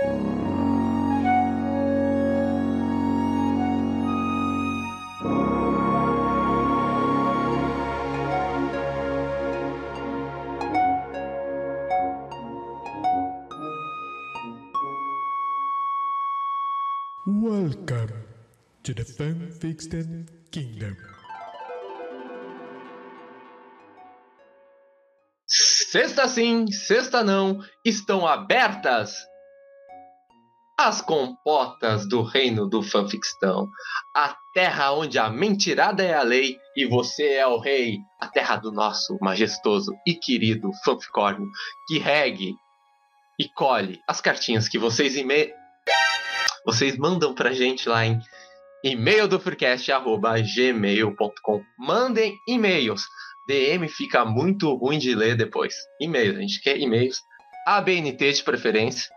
Welcome to the Fanfiction Kingdom. Sexta sim, sexta não, estão abertas as comportas do reino do fanfictão. A terra onde a mentirada é a lei e você é o rei. A terra do nosso majestoso e querido fanficórnio que regue e colhe as cartinhas que vocês e vocês mandam pra gente lá em e-mail do freecast@gmail.com. Mandem e-mails. DM fica muito ruim de ler depois. E-mails, a gente quer e-mails. ABNT de preferência.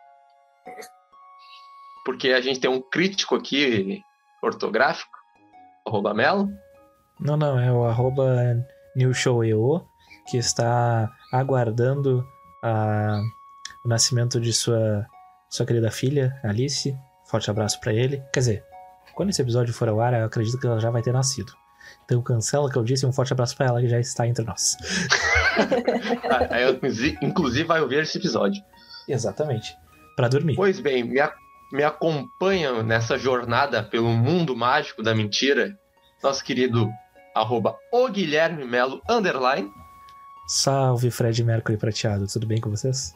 Porque a gente tem um crítico aqui ortográfico. Arroba Melo. Não, não, é o arroba newshoweo, que está aguardando a, o nascimento de sua, sua querida filha, Alice. Forte abraço para ele. Quer dizer, quando esse episódio for ao ar, eu acredito que ela já vai ter nascido. Então cancela o que eu disse e um forte abraço para ela que já está entre nós. Ah, inclusive vai ouvir esse episódio. Exatamente. Para dormir. Pois bem, me, me acompanha nessa jornada pelo mundo mágico da mentira nosso querido arroba o Guilherme Melo underline. Salve Fred Mercury prateado, tudo bem com vocês?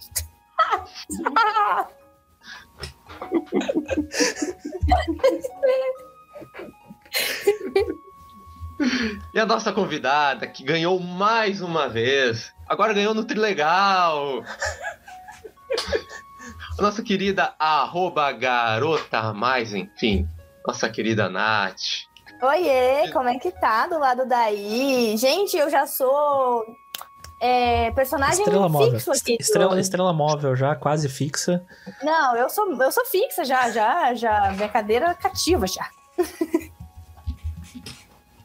E a nossa convidada, que ganhou mais uma vez. Agora ganhou no Trilegal. A nossa querida arroba garota mais, enfim. Nossa querida Nath. Oiê, como é que tá do lado daí? Gente, eu já sou é, personagem estrela fixo móvel. aqui. Estrela, estrela móvel já, quase fixa. Não, eu sou, eu sou fixa já, já, já. Minha cadeira cativa já.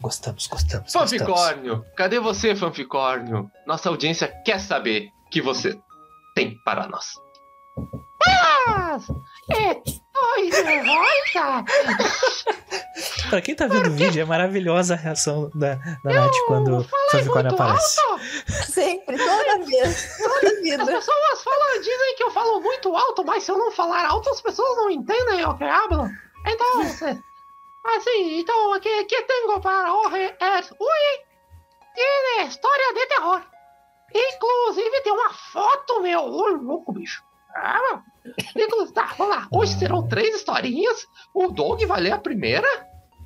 Gostamos, gostamos. Fanficórnio, gostamos. cadê você, Fanficórnio? Nossa audiência quer saber o que você tem para nós. Oi, nervosa! Pra quem tá vendo o vídeo, é maravilhosa a reação da, da Nath quando o Fanficórnio aparece. Alto. Sempre, toda vez, toda As vida. pessoas falam, dizem que eu falo muito alto, mas se eu não falar alto, as pessoas não entendem o que hablo. Então, assim, então, o que, que tenho para hoje é... Ui! Tiene história de terror. Inclusive, tem uma foto, meu. Ô, louco, bicho. Ah, meu. Inclusive, tá, vamos lá. Hoje serão três historinhas. O Doug vai ler a primeira.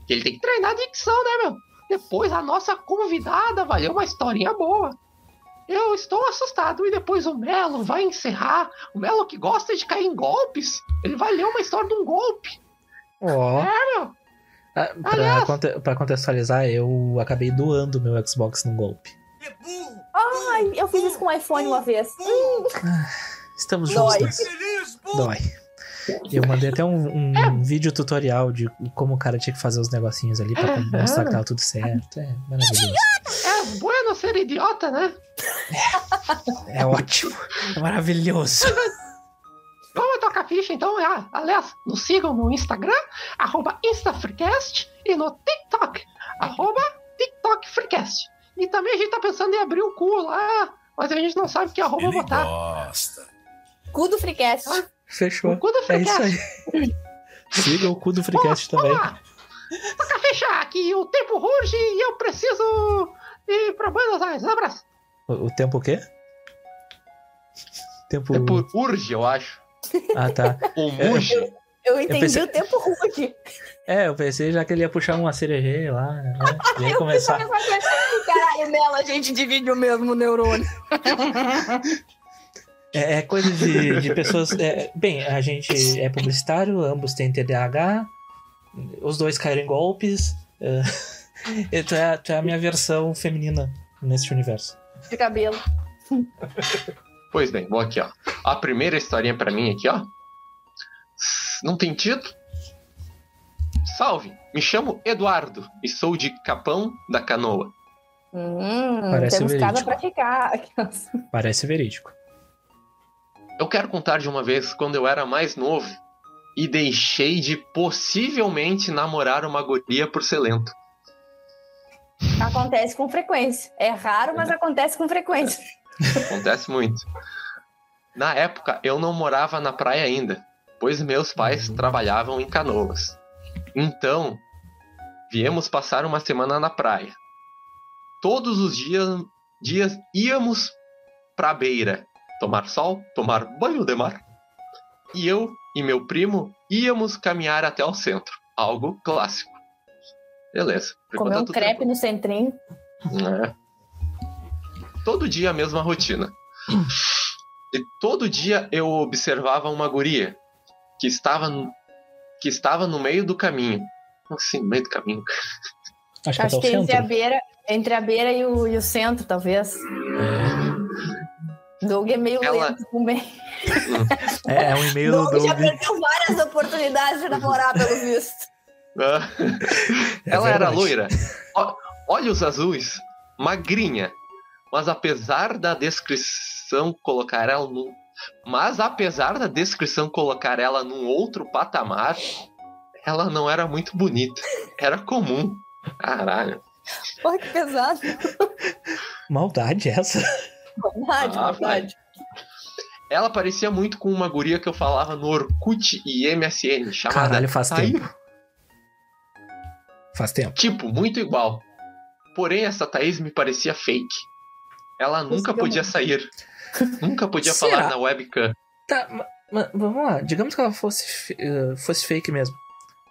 Que ele tem que treinar a dicção, né, meu? Depois a nossa convidada vai ler uma historinha boa. Eu estou assustado. E depois o Melo vai encerrar. O Melo que gosta de cair em golpes. Ele vai ler uma história de um golpe. Ó, É, meu. ah, pra, Aliás- conte- pra contextualizar, eu acabei doando meu Xbox num golpe. Ai, eu fiz isso com o iPhone uma vez. Estamos Dói. juntos. Dói. Eu mandei até um, um vídeo tutorial de como o cara tinha que fazer os negocinhos ali pra mostrar que tava tudo certo. É maravilhoso. É bueno ser idiota, né? É ótimo. É maravilhoso. Vamos tocar ficha, então. Ah, aliás, nos sigam no Instagram, arroba InstaFreecast, e no TikTok, arroba TikTokFreecast. E também a gente tá pensando em abrir o cu lá, mas a gente não sabe que arroba botar. Cu do Freecast. Fechou. O cu do É isso Freecast. aí. Siga o cu do Freecast também. Vamos lá. Toca ficha, que o tempo ruge e eu preciso ir pra Buenos Aires. Abraço. O, o tempo o quê? Tempo. Por urge, eu acho. Ah, tá. Ou muge. Eu entendi pensei- o tempo rude. É, eu pensei já que ele ia puxar uma cerejeira lá, né? Ia Eu começar. Caralho, Mela, a gente divide o mesmo neurônio. É, é coisa de, de pessoas. é, bem, a gente é publicitário, ambos têm TDAH, os dois caíram em golpes. É, e tu, é, tu é a minha versão feminina nesse universo. De cabelo. Pois bem, vou aqui, ó. A primeira historinha pra mim aqui, ó. Não tem título? Salve! Me chamo Eduardo e sou de Capão da Canoa. Hum, Parece temos casa verídico. pra ficar. Parece verídico. Eu quero contar de uma vez quando eu era mais novo e deixei de possivelmente namorar uma guria por ser lento. Acontece com frequência. É raro, mas acontece com frequência. Acontece muito. Na época, eu não morava na praia ainda, pois meus pais trabalhavam em canoas. Então, viemos passar uma semana na praia. Todos os dias, dias íamos pra beira, tomar sol, tomar banho de mar. E eu e meu primo íamos caminhar até o centro, algo clássico. Beleza. Comer um crepe no centrinho. é. Todo dia a mesma rotina. E todo dia eu observava uma guria que estava no, que estava no meio do caminho. Como Assim, no meio do caminho. Acho que Acho é que até o entre a beira, entre a beira e o, e o centro, talvez. Doug é meio Ela- lento também. É, é um e-mail do Doug já Doug. perdeu várias oportunidades de namorar, pelo visto. Ah. É Ela era loira, ó- olhos azuis, magrinha, mas apesar da descrição colocar ela num, mas apesar da descrição colocar ela num outro patamar, ela não era muito bonita, era comum. Caralho. Porra, que pesado. Maldade essa. Verdade, Ah, verdade. Ela parecia muito com uma guria que eu falava no Orkut e MSN, chamada Caralho, faz tempo. Faz tempo. Tipo, muito igual. Porém, essa Thaís me parecia fake. Ela nunca Conseguiu podia sair. nunca podia Será? falar na webcam. Tá, ma- ma- vamos lá. Digamos que ela fosse, eh, fosse fake mesmo.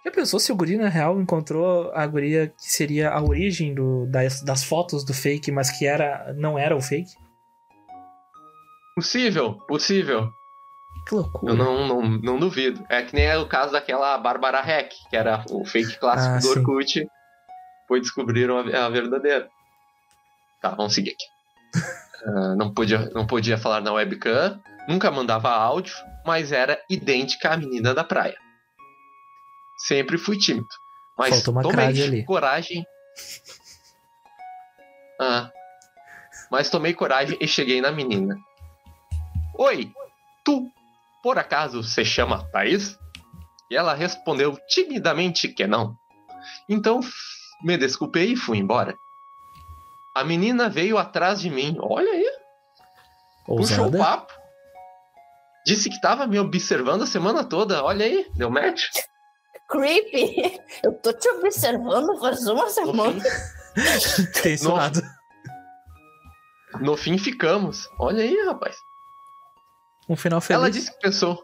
Já pensou se o guri, na real, encontrou a guria que seria a origem do, das, das fotos do fake, mas que era, não era o fake? Possível, possível. Que loucura. Eu não, não, não duvido. É que nem é o caso daquela Bárbara Hack, que era o fake clássico Ah, do sim. Orkut. Foi descobriram a, a verdadeira. Tá, vamos seguir aqui. Ah, não, podia, não podia falar na webcam, nunca mandava áudio, mas era idêntica à menina da praia. Sempre fui tímido. Mas Faltou uma tomei ali. coragem. Ah. Mas tomei coragem e cheguei na menina. Oi, tu, por acaso se chama Thaís? E ela respondeu timidamente que não. Então me desculpei e fui embora. A menina veio atrás de mim. Olha aí, puxou o Ousada. papo. Disse que tava me observando a semana toda. Olha aí, deu match. Creepy. Eu tô te observando faz uma No semana. no fim ficamos. Olha aí, rapaz. Um final feliz. Ela disse que pensou.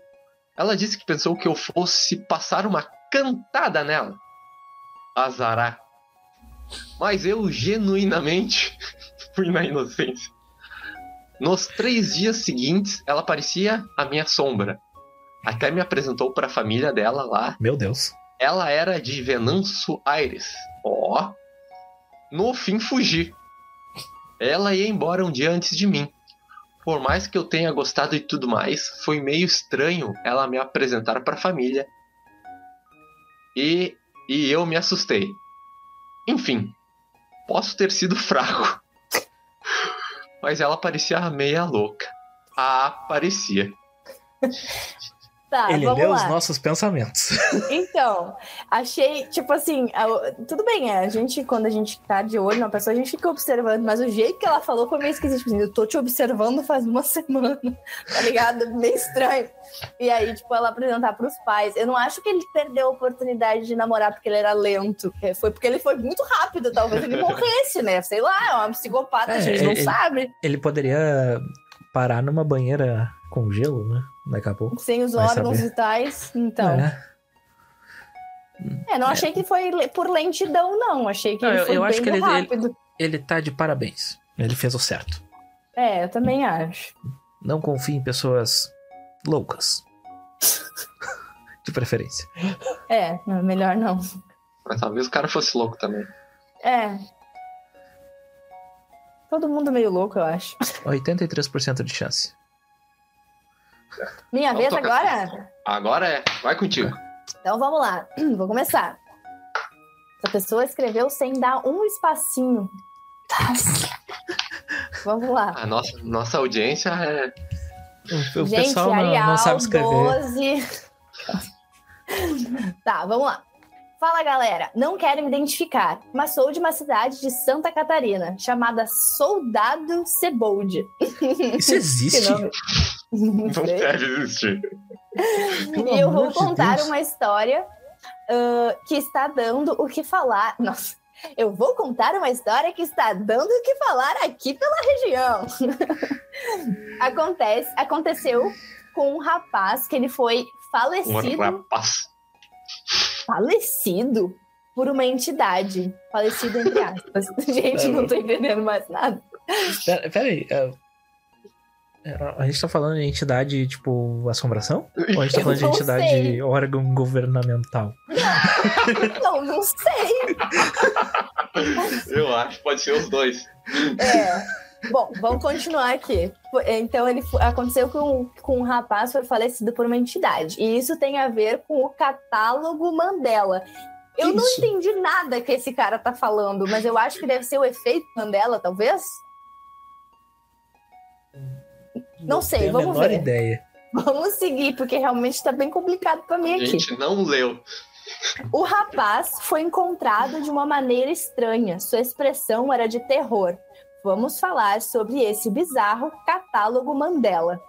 Ela disse que pensou que eu fosse passar uma cantada nela. Azará. Mas eu genuinamente fui na inocência. Nos três dias seguintes, ela parecia a minha sombra. Até me apresentou para a família dela lá. Meu Deus. Ela era de Venanço Aires. Ó. No fim, fugi. Ela ia embora um dia antes de mim. Por mais que eu tenha gostado e tudo mais, foi meio estranho ela me apresentar para a família. E, e eu me assustei. Enfim, posso ter sido fraco. Mas ela parecia meia louca. Ah, parecia. Tá, Ele leu lá. os nossos pensamentos. Então, achei, tipo assim, tudo bem, é, a gente, quando a gente tá de olho na pessoa, a gente fica observando, mas o jeito que ela falou foi meio esquisito. Tipo assim, eu tô te observando faz uma semana, tá ligado? Meio estranho. E aí, tipo, ela apresentar pros pais. Eu não acho que ele perdeu a oportunidade de namorar porque ele era lento. É, Foi porque ele foi muito rápido, talvez ele morresse, né? Sei lá, é uma psicopata, É, a gente não ele- sabe. Ele poderia parar numa banheira com gelo, né? Daqui a pouco. Sem os órgãos saber. vitais. Então. É. É, não achei que foi por lentidão, não. Achei que Não, ele eu- foi eu bem acho que ele- rápido. Ele tá de parabéns. Ele fez o certo. É, eu também acho. Não confie em pessoas loucas. de preferência. É, melhor não. Mas talvez o cara fosse louco também. É. Todo mundo meio louco, eu acho. 83% de chance. Minha vez agora? Agora é. Vai contigo. Então vamos lá. Vou começar. Essa pessoa escreveu sem dar um espacinho. Vamos lá. A nossa, nossa audiência é O, o Gente, pessoal não, Arial, não sabe escrever. 12. tá, vamos lá. Fala galera, não quero me identificar, mas sou de uma cidade de Santa Catarina, chamada Soldado Cebold. Isso existe? Nome? Não Não deve existir. E eu vou contar Deus. uma história ah, que está dando o que falar. Nossa, eu vou contar uma história que está dando o que falar aqui pela região. Acontece, aconteceu com um rapaz que ele foi Um falecido, rapaz. Falecido por uma entidade. Falecido entre aspas. Gente, não tô entendendo mais nada. Pera, pera aí. é, é, A gente tá falando de entidade tipo assombração? Ou a gente tá falando de entidade sei. órgão governamental? Não, não sei. Eu acho que pode ser os dois. É. Bom, vamos continuar aqui. Então, ele aconteceu com, com um rapaz foi falecido por uma entidade. E isso tem a ver com o catálogo Mandela. Eu não Isso. entendi nada que esse cara tá falando, mas eu acho que deve ser o efeito Mandela, talvez? Não sei, tenho a vamos menor ver. ideia. Vamos seguir, porque realmente tá bem complicado pra mim A aqui. gente não leu. O rapaz foi encontrado de uma maneira estranha. Sua expressão era de terror. Vamos falar sobre esse bizarro catálogo Mandela.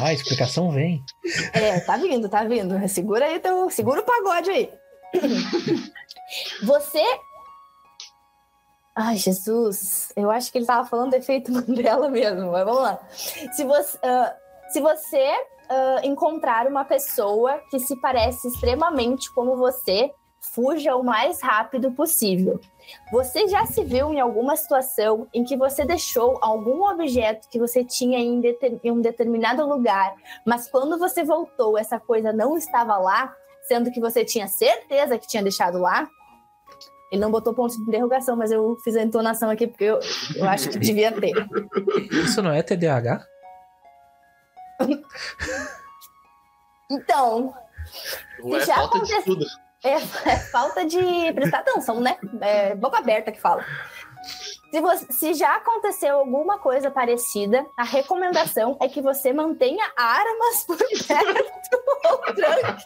Ah, a explicação vem. É, tá vindo, tá vindo. Segura aí, teu, segura o pagode aí. Você. Ai, Jesus. Eu acho que ele tava falando do efeito Mandela mesmo, mas vamos lá. Se você, ah, se você ah, encontrar uma pessoa que se parece extremamente como você, fuja o mais rápido possível. Você já se viu em alguma situação em que você deixou algum objeto que você tinha em, deter- em um determinado lugar, mas quando você voltou, essa coisa não estava lá, sendo que você tinha certeza que tinha deixado lá? Ele não botou ponto de interrogação, mas eu fiz a entonação aqui porque eu, eu acho que devia ter. Isso não é TDAH? Então, Ou é Já falta de aconteceu. estudo. É, é falta de prestar atenção, né? É boca aberta que fala. Se, você- se já aconteceu alguma coisa parecida, a recomendação é que você mantenha armas por perto ou tranque.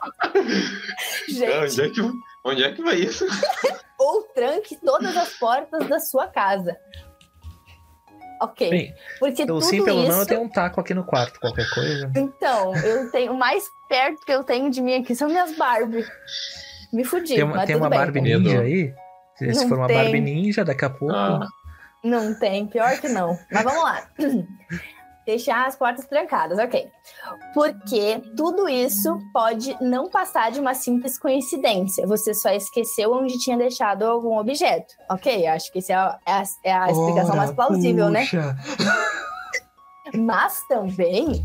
Gente, Onde é, que, onde é que vai isso? ou tranque todas as portas da sua casa. Ok. Bem, porque tudo sim, pelo isso. não, eu tenho um taco aqui no quarto, qualquer coisa. Então, eu tenho o mais perto que eu tenho de mim aqui são minhas Barbie. Me fudi, Tem uma, mas tem tudo uma bem. Barbie Medo. ninja aí? Se, for uma tem. Barbie ninja, daqui a pouco. Ah. Não tem, pior que não. Mas vamos lá. Deixar as portas trancadas, ok. Porque tudo isso pode não passar de uma simples coincidência. Você só esqueceu onde tinha deixado algum objeto. Ok, acho que essa é a, é a- é a explicação Ora, mais plausível, né? puxa. Mas também,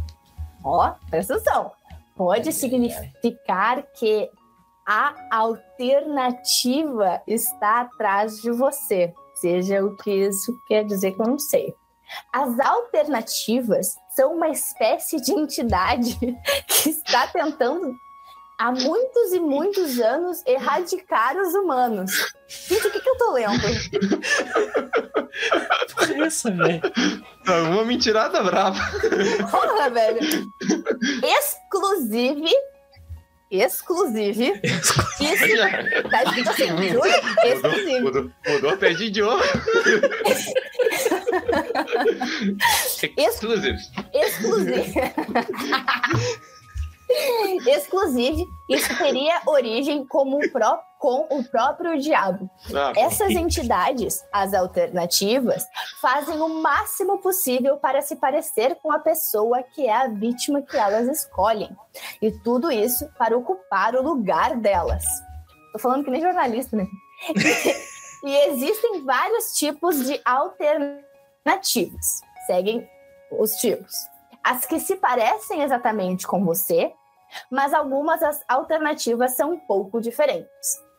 ó, presta atenção, pode significar que a alternativa está atrás de você. Seja o que isso quer dizer que eu não sei. As alternativas são uma espécie de entidade que está tentando há muitos e muitos anos erradicar os humanos. Gente, o que, que eu tô lendo? Porra, é essa, velho? Uma mentirada brava. Porra, velho. Exclusive. Exclusive. Isso tá escrito assim? Mudou, Exclusive. mudou, mudou até de idioma. Exclusive. Exclusive. Exclusive, isso teria origem como o pró- com o próprio diabo. Ah, Essas entidades, as alternativas, fazem o máximo possível para se parecer com a pessoa que é a vítima que elas escolhem. E tudo isso para ocupar o lugar delas. Tô falando que nem jornalista, né? e existem vários tipos de alternativas. Seguem os tipos. As que se parecem exatamente com você, mas algumas alternativas são um pouco diferentes.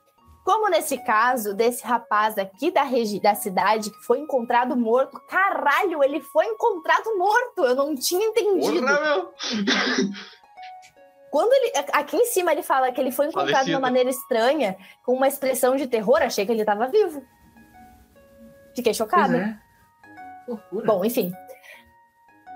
Como nesse caso desse rapaz aqui da, regi da cidade que foi encontrado morto. Caralho, ele foi encontrado morto! Eu não tinha entendido. Porra, meu. Quando ele. Aqui em cima ele fala que ele foi encontrado de Falecido. uma maneira estranha, com uma expressão de terror, achei que ele estava vivo. Fiquei Pois chocada. é. Bom, enfim.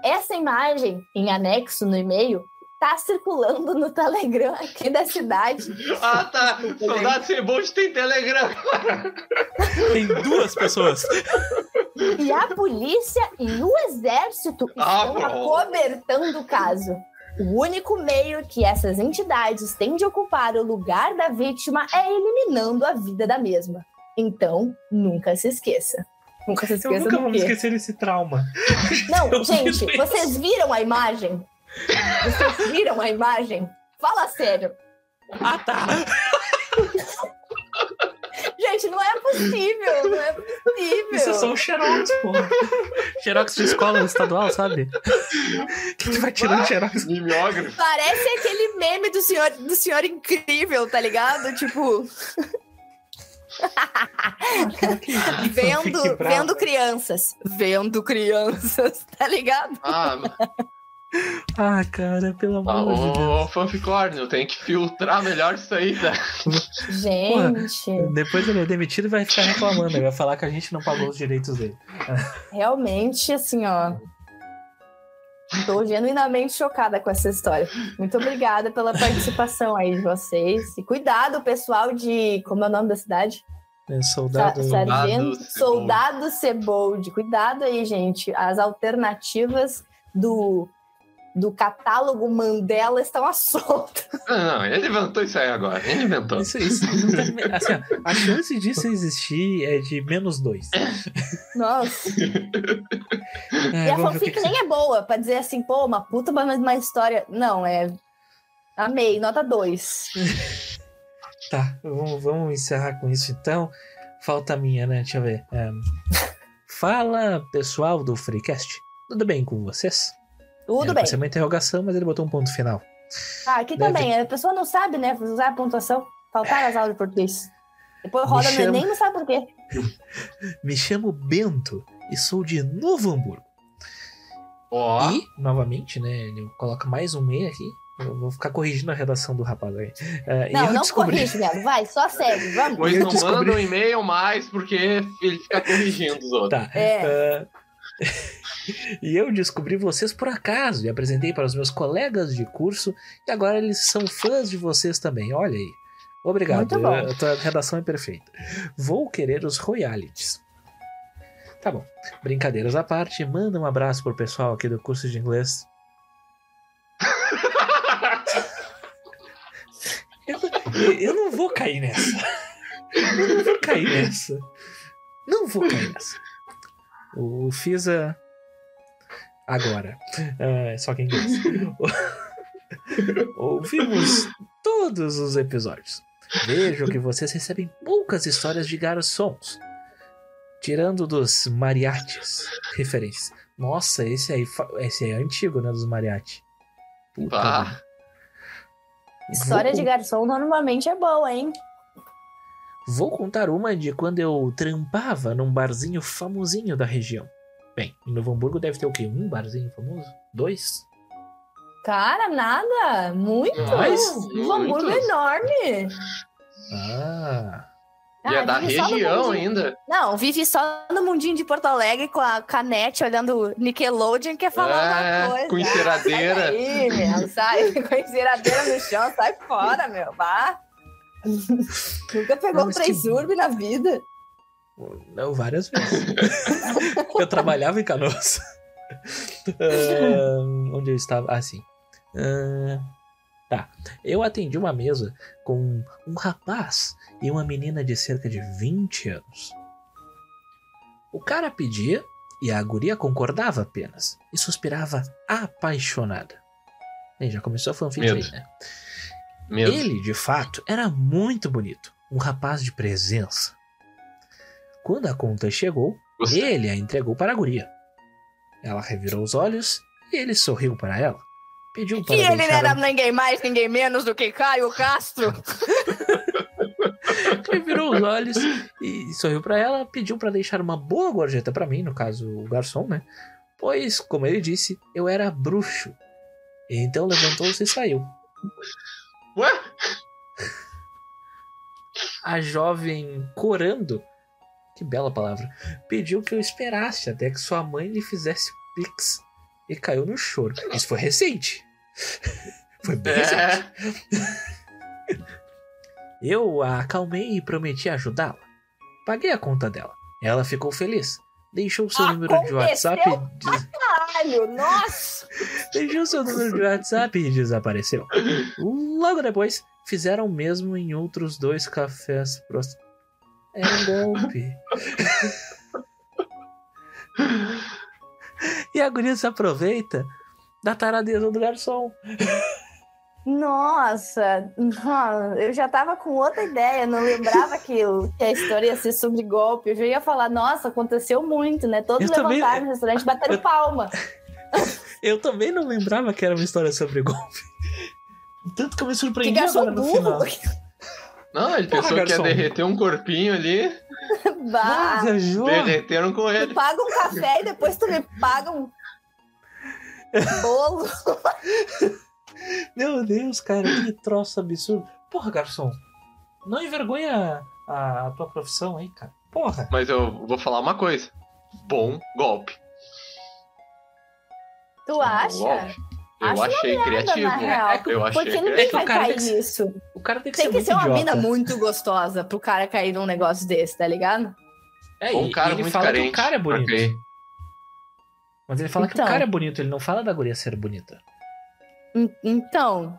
essa imagem em anexo no e-mail tá circulando no Telegram aqui da cidade. Ah, tá. Soldado Cebolte tem Telegram. Tem duas pessoas. E a polícia e o exército Ah, estão pronto. acobertando o caso. O único meio que essas entidades têm de ocupar o lugar da vítima é eliminando a vida da mesma. Então, nunca se esqueça. Nunca se Eu esqueça nunca do vou quê? esquecer esse trauma. Não, Eu gente, vocês viram a imagem? Vocês viram a imagem? Fala sério. Ah, tá. Gente, não é possível, não é possível. Isso é só um xerox, pô. Xerox de escola estadual, sabe? Quem que vai tirando xerox? Mimeógrafo. Parece aquele meme do senhor, do senhor incrível, tá ligado? Tipo, vendo, vendo crianças. Vendo crianças, tá ligado? Ah, Ah, cara, pelo ah, amor de Deus. ô, fanficórnio, tem que filtrar melhor isso aí, tá? Gente, Depois ele é demitido e vai ficar reclamando. Ele vai falar que a gente não pagou os direitos dele. realmente, assim, ó. Tô genuinamente chocada com essa história. Muito obrigada pela participação aí de vocês. E cuidado, pessoal de. Como é o nome da cidade? É, Sa- soldado. Sargento, Cebold. Soldado Cebold. Cuidado aí, gente. As alternativas do, do catálogo Mandela estão à solta. Não, não, ele inventou isso aí agora. Ele inventou. Isso, isso, tem- assim, ó, a chance disso existir é de menos dois. Nossa. É, e a fanfic que nem é boa pra dizer assim, pô, uma puta, mas uma história. Não, é. Amei, nota 2. Tá, vamos, vamos encerrar com isso então. Falta a minha, né? Deixa eu ver. É, Fala, pessoal do Freecast. Tudo bem com vocês? Tudo Era bem. pra ser uma interrogação, mas ele botou um ponto final. Ah, aqui Deve- também. A pessoa não sabe, né? Usar a pontuação. Faltaram as aulas de português. Depois roda no chama- Enem não sabe por quê. Me chamo Bento e sou de Novo Hamburgo. Ó, E, novamente, né? Ele coloca mais um meio aqui. Eu vou ficar corrigindo a redação do rapaz aí. É, e Não, não descobri... corrige, viado. Vai, só segue. Vamos. pois eu não descobri- manda um e-mail mais porque ele fica corrigindo os outros. Tá. É. Ah, e eu descobri vocês por acaso e apresentei para os meus colegas de curso e agora eles são fãs de vocês também. Olha aí. Obrigado. Bom. A tua redação é perfeita. Vou querer os royalties. Tá bom. Brincadeiras à parte, manda um abraço pro pessoal aqui do curso de inglês. Eu, eu não vou cair nessa. Eu não vou cair nessa. Não vou cair nessa. O Fisa. Agora. É, só que em inglês. Ouvimos todos os episódios. Vejo que vocês recebem poucas histórias de garçons. Tirando dos mariachis. Referências. Nossa, esse aí, esse aí é antigo, né? Dos mariachi. Puta Ah. História Vou de garçom normalmente é boa, hein? Vou contar uma de quando eu trampava num barzinho famosinho da região. Bem, em Novo Hamburgo deve ter o quê? Um barzinho famoso? Dois? Cara, nada. Muito. Mais? O Hamburgo é enorme. Ah. E é da região ainda. Não, vive só no mundinho de Porto Alegre com a canete olhando Nickelodeon quer falar É, alguma coisa. com enceradeira. Sai daí, meu, sai com a enceradeira no chão, sai fora, meu, vá. Nunca pegou um mas três que- urbe na vida. Não, várias vezes. eu trabalhava em Canoas. Ah, onde eu estava? Ah, sim. Ah, tá. Eu atendi uma mesa com um rapaz e uma menina de cerca de 20 anos. O cara pedia e a guria concordava apenas e suspirava apaixonada. E já começou a fanfic Medo. aí, né? Mesmo. Ele, de fato, era muito bonito. Um rapaz de presença. Quando a conta chegou, Gostei. ele a entregou para a guria. Ela revirou os olhos e ele sorriu para ela. Pediu para Que ele deixar era a... ninguém mais, ninguém menos do que Caio Castro. revirou os olhos e sorriu para ela. Pediu para deixar uma boa gorjeta para mim, no caso o garçom, né? Pois, como ele disse, eu era bruxo. Então levantou-se e saiu. Ué? A jovem corando, que bela palavra, pediu que eu esperasse até que sua mãe lhe fizesse o pix. e caiu no choro. Isso foi recente. Foi bem recente. É, Eu a acalmei e prometi ajudá-la. Paguei a conta dela. Ela ficou feliz. Deixou seu número de WhatsApp. e des- Caralho, nossa! Deixou seu número de WhatsApp e desapareceu. Logo depois, fizeram o mesmo em outros dois cafés próximos. É um golpe. e a guria se aproveita da taradeza do garçom. Nossa, eu já tava com outra ideia, não lembrava que, que a história ia ser sobre golpe. Eu já ia falar, nossa, aconteceu muito, né? Todos Eu também- levantaram no restaurante, bateram Eu- palma. Eu também não lembrava que era uma história sobre golpe. Tanto que eu me surpreendi agora no final. Não, ele Porra, pensou que ia garçom. derreter um corpinho ali. Bah. Derreteram com tu ele. paga um café e depois tu me paga um bolo. Meu Deus, cara, que troço absurdo. Porra, garçom, não envergonha a, a tua profissão aí, cara. Porra. Mas eu vou falar uma coisa. Bom golpe. Tu Bom acha? golpe. Eu Acho achei criativo. na real. É que eu achei Porque ninguém que vai cair tem que nisso. O cara tem que Tem ser que muito ser uma mina muito gostosa pro cara cair num negócio desse, tá ligado? É, Ou um cara ele muito fala carente. que o cara é bonito. Mas ele fala que Então. o cara é bonito, ele não fala da guria ser bonita. En- Então,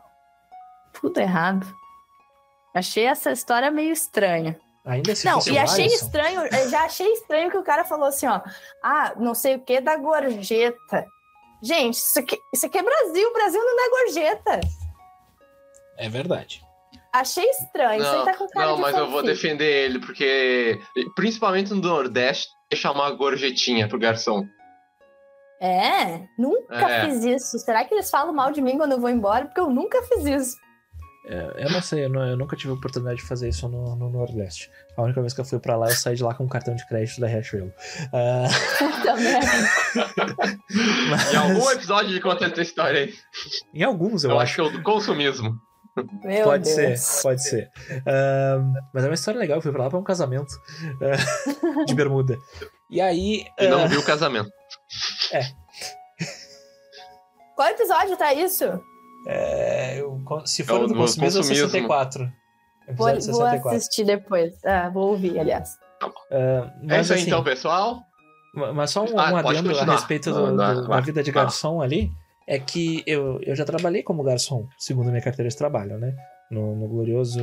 tudo errado. Achei essa história meio estranha. Ainda se não, e achei Alisson. estranho, eu já achei estranho que o cara falou assim, ó. Ah, não sei o que da gorjeta. Gente, isso aqui, isso aqui é Brasil, Brasil não é gorjeta. É verdade. Achei estranho, Não, tá com cara não de mas eu vou defender ele, porque principalmente no Nordeste, deixar uma gorjetinha pro garçom. É, nunca É. fiz isso. Será que eles falam mal de mim quando eu vou embora? Porque eu nunca fiz isso. É, eu não sei, eu, não- eu nunca tive a oportunidade de fazer isso no, no Nordeste. A única vez que eu fui pra lá, eu saí de lá com um cartão de crédito da Riachuelo. Merda. mas- Em algum episódio de conta essa história aí. Em alguns, eu, Eu, acho. acho que é o do consumismo. Meu Pode Deus. ser, pode ser. Ahn, mas é uma história legal, eu fui pra lá pra um casamento ah, de bermuda. E aí. E não ah, viu o casamento. Qual episódio tá isso? é, eu- se É for o do do consumismo, é consumismo. 64. Vou, Episódio vou 64. assistir depois. Ah, vou ouvir, aliás. Ah, mas, é isso aí assim, então, pessoal. Mas só um, Ah, um adendo a respeito do- não, do- da vida de garçom ali, é que eu, eu já trabalhei como garçom, segundo a minha carteira de trabalho, né? No, no glorioso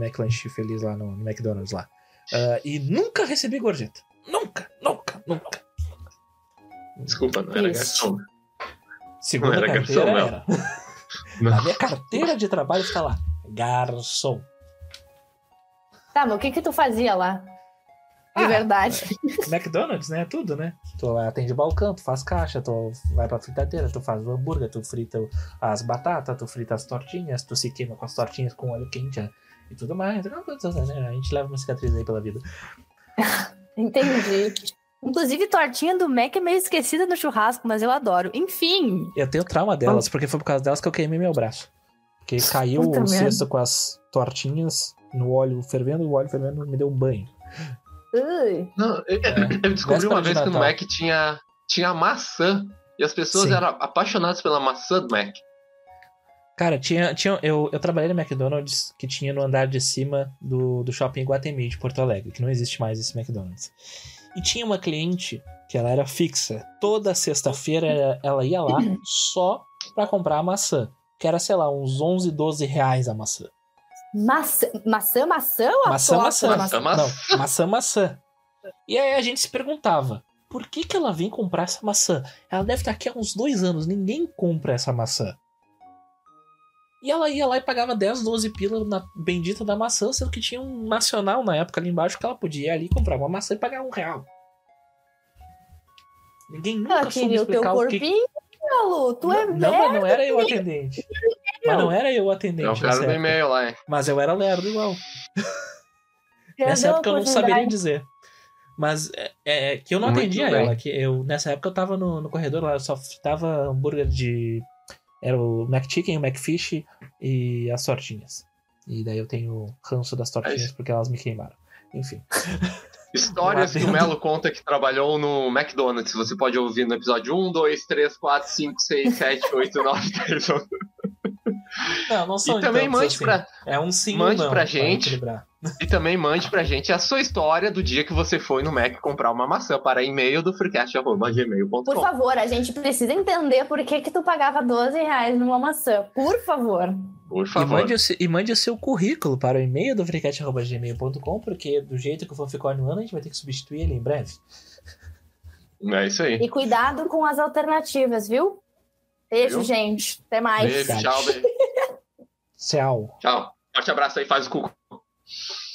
McLanche Feliz lá no, no McDonald's lá. Ah, e nunca recebi gorjeta. Nunca, nunca, nunca. Desculpa, não era Isso. garçom. Segundo Não era carteira garçom, não. era. Na minha carteira de trabalho está lá. Garçom. Tá, mas o que que tu fazia lá? De Ah, verdade. McDonald's, né? Tudo, né? Tu atende balcão, tu faz caixa, tu vai pra fritadeira, tu faz o hambúrguer, tu frita as batatas, tu frita as tortinhas, tu se queima com as tortinhas com óleo quente é, e tudo mais. Né? A gente leva uma cicatriz aí pela vida. Entendi. Inclusive, tortinha do Mac é meio esquecida no churrasco, mas eu adoro. Enfim, Eu tenho trauma delas, porque foi por causa delas que eu queimei meu braço. Porque caiu Puta o merda. cesto com as tortinhas no óleo fervendo, o óleo fervendo me deu um banho. ui, Não, eu, É. eu descobri uma de vez que no. Mac tinha, tinha maçã. E as pessoas Sim. eram apaixonadas pela maçã do Mac. Cara, tinha, tinha, eu, eu trabalhei no McDonald's que tinha no andar de cima do, do shopping Guatemi de Porto Alegre, que não existe mais esse McDonald's. E tinha uma cliente que ela era fixa. Toda sexta-feira ela ia lá só pra comprar a maçã. Que era, sei lá, uns 11, 12 reais a maçã. maçã, maçã, maçã ou Maçã, Maçã, maçã. Não, maçã, maçã. E aí a gente se perguntava, por que que ela vem comprar essa maçã? Ela deve estar aqui há uns dois anos, ninguém compra essa maçã. E ela ia lá e pagava 10, 12 pila na bendita da maçã, sendo que tinha um nacional na época ali embaixo que ela podia ir ali comprar uma maçã e pagar um real. Ninguém nunca Ela soube queria o teu explicar o que... corpinho, Lu. Tu é Não, mas não era eu o atendente. Mas não era eu o É atendente o nessa cara do e-mail lá, hein? Mas eu era lerdo igual. Nessa época eu não saberia dizer. Mas é, é que eu não Muito atendia bem. ela. Que eu, nessa época eu tava no, no corredor lá, eu só tava hambúrguer de. Era o McChicken, o McFish e as tortinhas. E daí eu tenho ranço das tortinhas isso. porque elas me queimaram. Enfim. Histórias que o. Melo conta que trabalhou no McDonald's. Você pode ouvir no episódio 1, 2, 3, 4, 5, 6, 7, 8, 9, 10, 11. Não, não são E também mande assim. pra, É um sim mande não, pra gente. equilibrar. E também mande pra gente a sua história do dia que você foi no Mac comprar uma maçã para e-mail do Por freecast.gmail.com. favor, a gente precisa entender por que que tu pagava 12 reais numa maçã. Por favor. Por E favor. mande, o seu, e mande o seu currículo para o e-mail do freecast.gmail.com, porque do jeito que o fanficórnio anda, a gente vai ter que substituir ele em breve. É isso aí. E cuidado com as alternativas, viu? Beijo, Viu? gente. Até mais. Beijo, tchau, beijo. Tchau. Tchau. Forte abraço aí, faz o cu. Thank you.